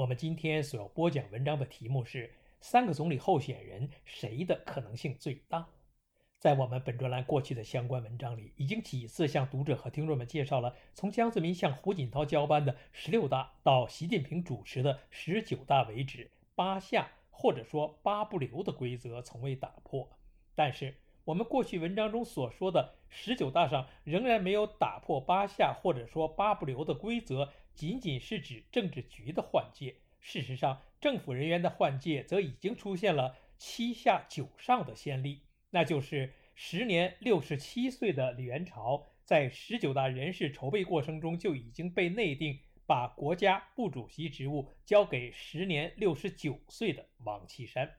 我们今天所要播讲文章的题目是“三个总理候选人谁的可能性最大”。在我们本专栏过去的相关文章里，已经几次向读者和听众们介绍了从江泽民向胡锦涛交班的十六大到习近平主持的十九大为止，八下或者说八不留的规则从未打破。但是，我们过去文章中所说的十九大上仍然没有打破八下或者说八不留的规则。仅仅是指政治局的换届，事实上，政府人员的换届则已经出现了七下九上的先例。那就是时年六十七岁的李元朝，在十九大人事筹备过程中就已经被内定把国家副主席职务交给时年六十九岁的王岐山。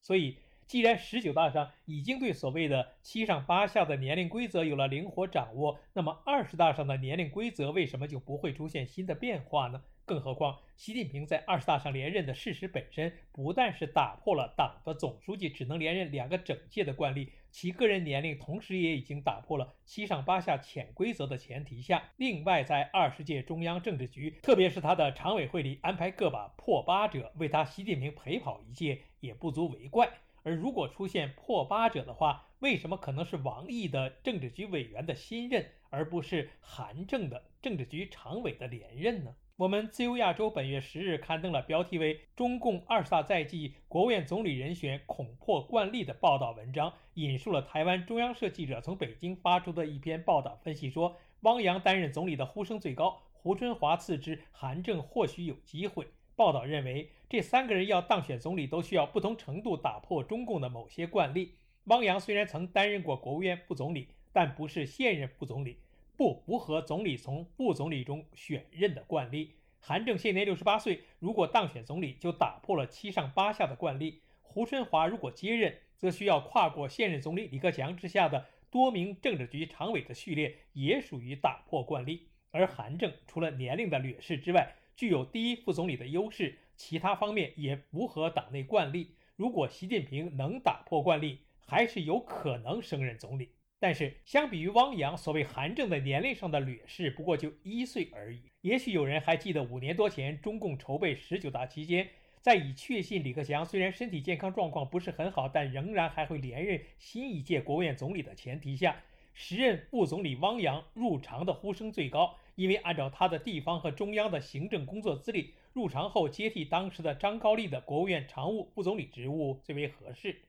所以，既然十九大上已经对所谓的七上八下的年龄规则有了灵活掌握，那么二十大上的年龄规则为什么就不会出现新的变化呢？更何况，习近平在二十大上连任的事实本身，不但是打破了党的总书记只能连任两个整届的惯例，其个人年龄同时也已经打破了七上八下潜规则的前提下，另外在二十届中央政治局，特别是他的常委会里安排个把破八者为他习近平陪跑一届，也不足为怪。而如果出现破八者的话，为什么可能是王毅的政治局委员的新任，而不是韩正的政治局常委的连任呢？我们自由亚洲本月十日刊登了标题为《中共二十大在即，国务院总理人选恐破惯例》的报道文章，引述了台湾中央社记者从北京发出的一篇报道分析说，汪洋担任总理的呼声最高，胡春华次之，韩正或许有机会。报道认为，这三个人要当选总理，都需要不同程度打破中共的某些惯例。汪洋虽然曾担任过国务院副总理，但不是现任副总理，不符合总理从副总理中选任的惯例。韩正现年六十八岁，如果当选总理，就打破了七上八下的惯例。胡春华如果接任，则需要跨过现任总理李克强之下的多名政治局常委的序列，也属于打破惯例。而韩正除了年龄的劣势之外，具有第一副总理的优势，其他方面也符合党内惯例。如果习近平能打破惯例，还是有可能升任总理。但是，相比于汪洋，所谓韩正的年龄上的劣势，不过就一岁而已。也许有人还记得五年多前中共筹备十九大期间，在已确信李克强虽然身体健康状况不是很好，但仍然还会连任新一届国务院总理的前提下，时任副总理汪洋入常的呼声最高。因为按照他的地方和中央的行政工作资历，入常后接替当时的张高丽的国务院常务副总理职务最为合适。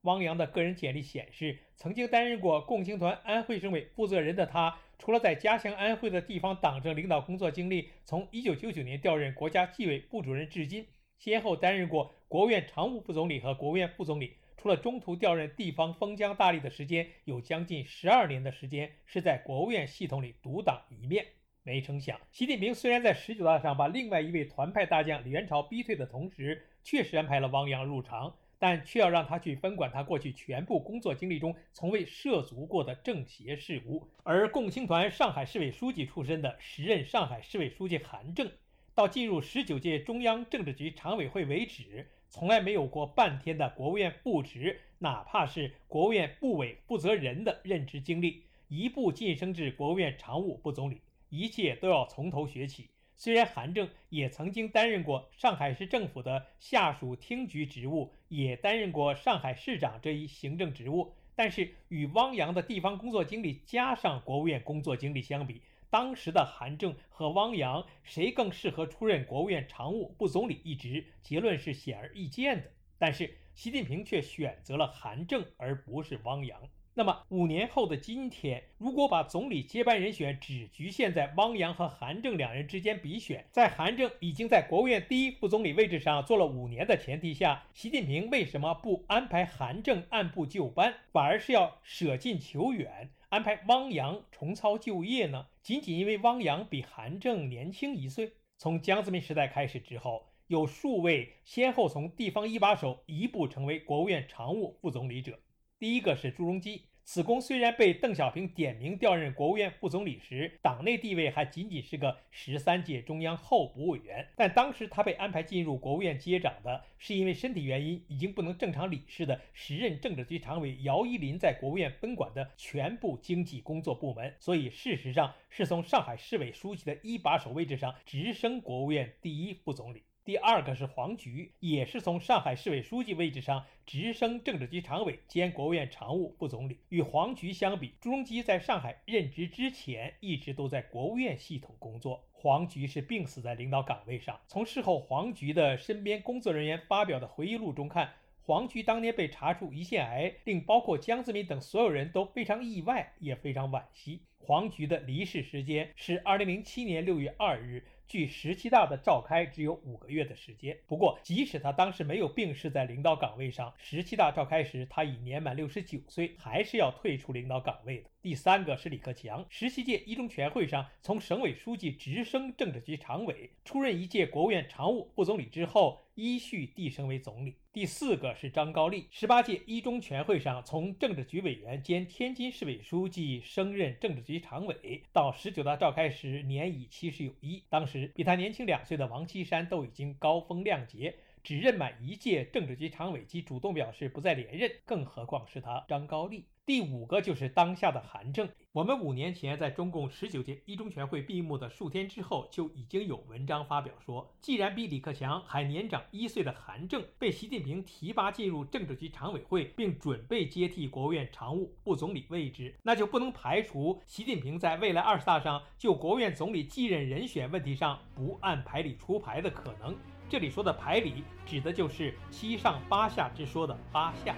汪洋的个人简历显示，曾经担任过共青团安徽省委负责人的他，除了在家乡安徽的地方党政领导工作经历，从1999年调任国家纪委副主任至今，先后担任过国务院常务副总理和国务院副总理。除了中途调任地方封疆大吏的时间，有将近十二年的时间是在国务院系统里独当一面。没成想，习近平虽然在十九大上把另外一位团派大将李元朝逼退的同时，确实安排了汪洋入场，但却要让他去分管他过去全部工作经历中从未涉足过的政协事务。而共青团上海市委书记出身的时任上海市委书记韩正，到进入十九届中央政治局常委会为止，从来没有过半天的国务院副职，哪怕是国务院部委负责人的任职经历，一步晋升至国务院常务副总理。一切都要从头学起。虽然韩正也曾经担任过上海市政府的下属厅局职务，也担任过上海市长这一行政职务，但是与汪洋的地方工作经历加上国务院工作经历相比，当时的韩正和汪洋谁更适合出任国务院常务副总理一职？结论是显而易见的。但是习近平却选择了韩正，而不是汪洋。那么五年后的今天，如果把总理接班人选只局限在汪洋和韩正两人之间比选，在韩正已经在国务院第一副总理位置上做了五年的前提下，习近平为什么不安排韩正按部就班，反而是要舍近求远，安排汪洋重操旧业呢？仅仅因为汪洋比韩正年轻一岁？从江泽民时代开始之后，有数位先后从地方一把手一步成为国务院常务副总理者。第一个是朱镕基。此公虽然被邓小平点名调任国务院副总理时，党内地位还仅仅是个十三届中央候补委员，但当时他被安排进入国务院接掌的，是因为身体原因已经不能正常理事的时任政治局常委姚依林在国务院分管的全部经济工作部门，所以事实上是从上海市委书记的一把手位置上直升国务院第一副总理。第二个是黄菊，也是从上海市委书记位置上直升政治局常委兼国务院常务副总理。与黄菊相比，朱镕基在上海任职之前一直都在国务院系统工作。黄菊是病死在领导岗位上。从事后黄菊的身边工作人员发表的回忆录中看，黄菊当年被查出胰腺癌，令包括江泽民等所有人都非常意外，也非常惋惜。黄菊的离世时间是二零零七年六月二日。距十七大的召开只有五个月的时间。不过，即使他当时没有病逝在领导岗位上，十七大召开时他已年满六十九岁，还是要退出领导岗位的。第三个是李克强，十七届一中全会上从省委书记直升政治局常委，出任一届国务院常务副总理之后，依序递升为总理。第四个是张高丽，十八届一中全会上从政治局委员兼天津市委书记升任政治局常委，到十九大召开时年已七十有一。当时比他年轻两岁的王岐山都已经高风亮节，只任满一届政治局常委即主动表示不再连任，更何况是他张高丽。第五个就是当下的韩正。我们五年前在中共十九届一中全会闭幕的数天之后，就已经有文章发表说，既然比李克强还年长一岁的韩正被习近平提拔进入政治局常委会，并准备接替国务院常务副总理位置，那就不能排除习近平在未来二十大上就国务院总理继任人选问题上不按牌理出牌的可能。这里说的牌理，指的就是七上八下之说的八下。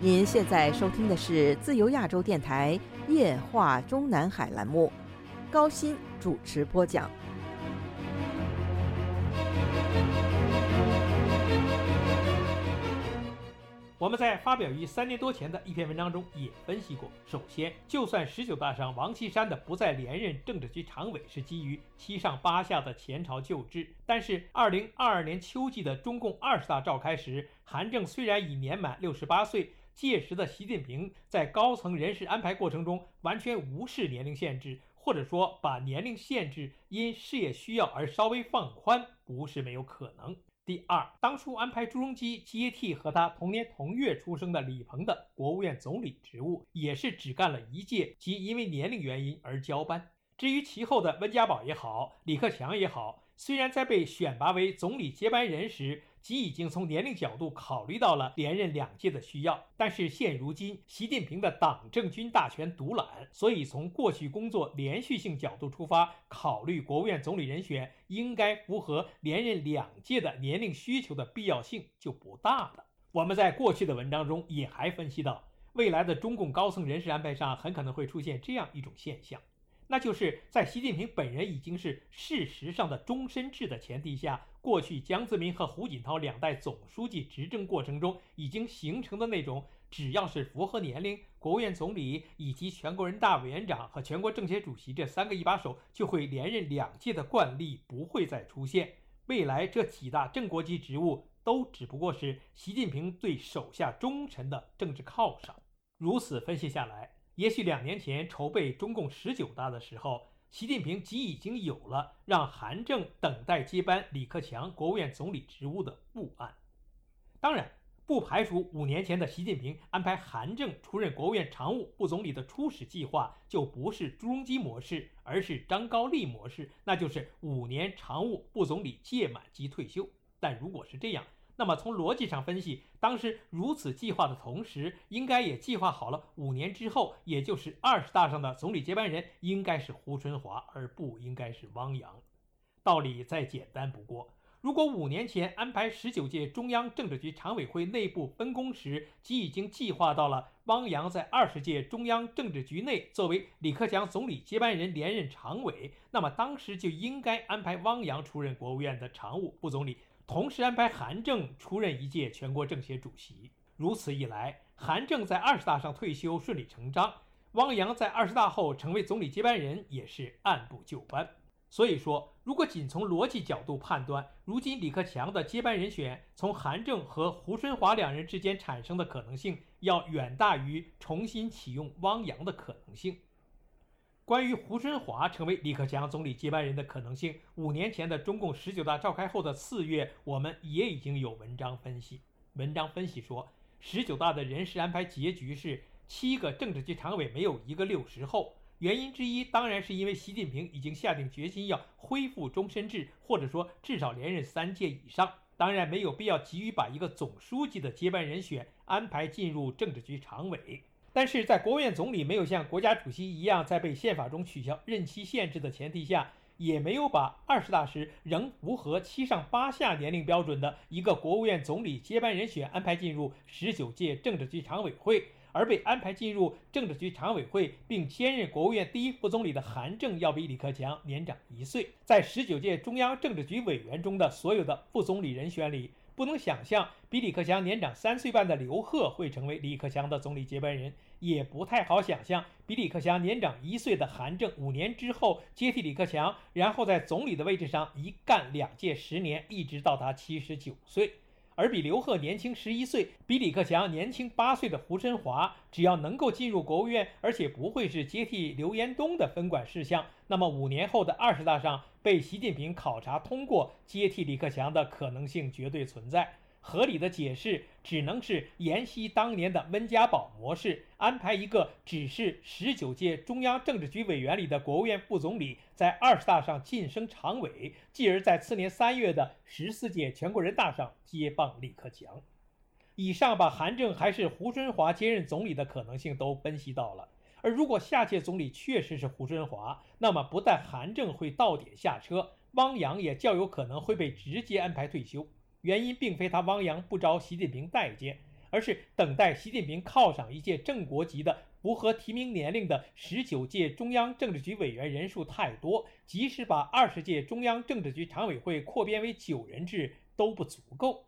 您现在收听的是自由亚洲电台夜话中南海栏目，高鑫主持播讲。我们在发表于三年多前的一篇文章中也分析过。首先，就算十九大上王岐山的不再连任政治局常委是基于七上八下的前朝旧制，但是二零二二年秋季的中共二十大召开时，韩正虽然已年满六十八岁。届时的习近平在高层人事安排过程中完全无视年龄限制，或者说把年龄限制因事业需要而稍微放宽，不是没有可能。第二，当初安排朱镕基接替和他同年同月出生的李鹏的国务院总理职务，也是只干了一届，即因为年龄原因而交班。至于其后的温家宝也好，李克强也好，虽然在被选拔为总理接班人时，即已经从年龄角度考虑到了连任两届的需要，但是现如今习近平的党政军大权独揽，所以从过去工作连续性角度出发，考虑国务院总理人选应该符合连任两届的年龄需求的必要性就不大了。我们在过去的文章中也还分析到，未来的中共高层人事安排上很可能会出现这样一种现象。那就是在习近平本人已经是事实上的终身制的前提下，过去江泽民和胡锦涛两代总书记执政过程中已经形成的那种，只要是符合年龄，国务院总理以及全国人大委员长和全国政协主席这三个一把手就会连任两届的惯例不会再出现。未来这几大正国级职务都只不过是习近平对手下忠臣的政治犒赏。如此分析下来。也许两年前筹备中共十九大的时候，习近平即已经有了让韩正等待接班李克强国务院总理职务的布案。当然，不排除五年前的习近平安排韩正出任国务院常务副总理的初始计划就不是朱镕基模式，而是张高丽模式，那就是五年常务副总理届满即退休。但如果是这样，那么从逻辑上分析，当时如此计划的同时，应该也计划好了五年之后，也就是二十大上的总理接班人应该是胡春华，而不应该是汪洋。道理再简单不过。如果五年前安排十九届中央政治局常委会内部分工时，即已经计划到了汪洋在二十届中央政治局内作为李克强总理接班人连任常委，那么当时就应该安排汪洋出任国务院的常务副总理。同时安排韩正出任一届全国政协主席，如此一来，韩正在二十大上退休顺理成章，汪洋在二十大后成为总理接班人也是按部就班。所以说，如果仅从逻辑角度判断，如今李克强的接班人选从韩正和胡春华两人之间产生的可能性，要远大于重新启用汪洋的可能性。关于胡春华成为李克强总理接班人的可能性，五年前的中共十九大召开后的四月，我们也已经有文章分析。文章分析说，十九大的人事安排结局是七个政治局常委没有一个六十后。原因之一，当然是因为习近平已经下定决心要恢复终身制，或者说至少连任三届以上。当然，没有必要急于把一个总书记的接班人选安排进入政治局常委。但是在国务院总理没有像国家主席一样在被宪法中取消任期限制的前提下，也没有把二十大时仍符合七上八下年龄标准的一个国务院总理接班人选安排进入十九届政治局常委会。而被安排进入政治局常委会并兼任国务院第一副总理的韩正，要比李克强年长一岁。在十九届中央政治局委员中的所有的副总理人选里，不能想象比李克强年长三岁半的刘鹤会成为李克强的总理接班人，也不太好想象比李克强年长一岁的韩正五年之后接替李克强，然后在总理的位置上一干两届十年，一直到他七十九岁。而比刘鹤年轻十一岁、比李克强年轻八岁的胡春华，只要能够进入国务院，而且不会是接替刘延东的分管事项，那么五年后的二十大上被习近平考察通过接替李克强的可能性绝对存在。合理的解释只能是沿袭当年的温家宝模式，安排一个只是十九届中央政治局委员里的国务院副总理，在二十大上晋升常委，继而在次年三月的十四届全国人大上接棒李克强。以上把韩正还是胡春华接任总理的可能性都分析到了。而如果下届总理确实是胡春华，那么不但韩正会到点下车，汪洋也较有可能会被直接安排退休。原因并非他汪洋不招习近平待见，而是等待习近平犒赏一届正国级的符合提名年龄的十九届中央政治局委员人数太多，即使把二十届中央政治局常委会扩编为九人制都不足够。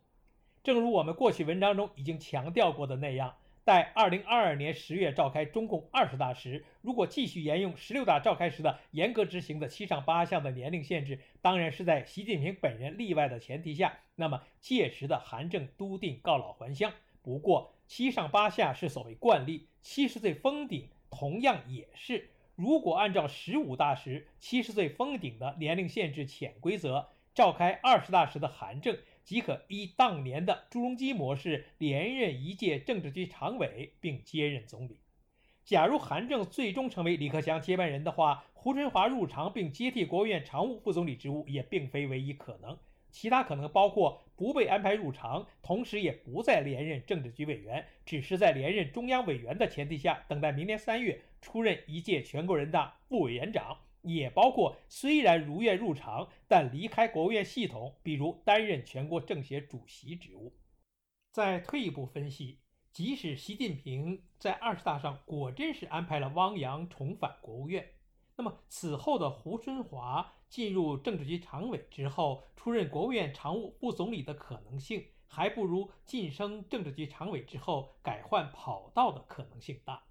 正如我们过去文章中已经强调过的那样。在二零二二年十月召开中共二十大时，如果继续沿用十六大召开时的严格执行的七上八下的年龄限制，当然是在习近平本人例外的前提下，那么届时的韩正笃定告老还乡。不过七上八下是所谓惯例，七十岁封顶同样也是。如果按照十五大时七十岁封顶的年龄限制潜规则，召开二十大时的韩正。即可依当年的朱镕基模式连任一届政治局常委，并接任总理。假如韩正最终成为李克强接班人的话，胡春华入常并接替国务院常务副总理职务也并非唯一可能。其他可能包括不被安排入常，同时也不再连任政治局委员，只是在连任中央委员的前提下，等待明年三月出任一届全国人大副委员长。也包括虽然如愿入常，但离开国务院系统，比如担任全国政协主席职务。再退一步分析，即使习近平在二十大上果真是安排了汪洋重返国务院，那么此后的胡春华进入政治局常委之后，出任国务院常务副总理的可能性，还不如晋升政治局常委之后改换跑道的可能性大。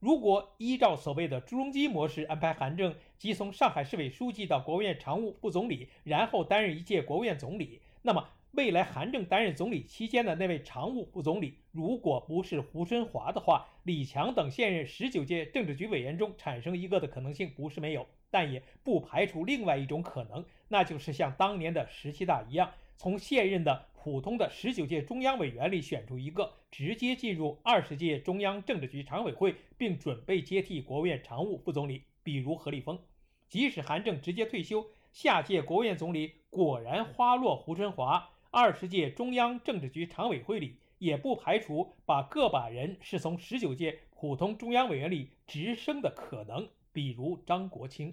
如果依照所谓的朱镕基模式安排韩正，即从上海市委书记到国务院常务副总理，然后担任一届国务院总理，那么未来韩正担任总理期间的那位常务副总理，如果不是胡春华的话，李强等现任十九届政治局委员中产生一个的可能性不是没有，但也不排除另外一种可能，那就是像当年的十七大一样，从现任的。普通的十九届中央委员里选出一个，直接进入二十届中央政治局常委会，并准备接替国务院常务副总理，比如何立峰。即使韩正直接退休，下届国务院总理果然花落胡春华，二十届中央政治局常委会里也不排除把个把人是从十九届普通中央委员里直升的可能，比如张国清。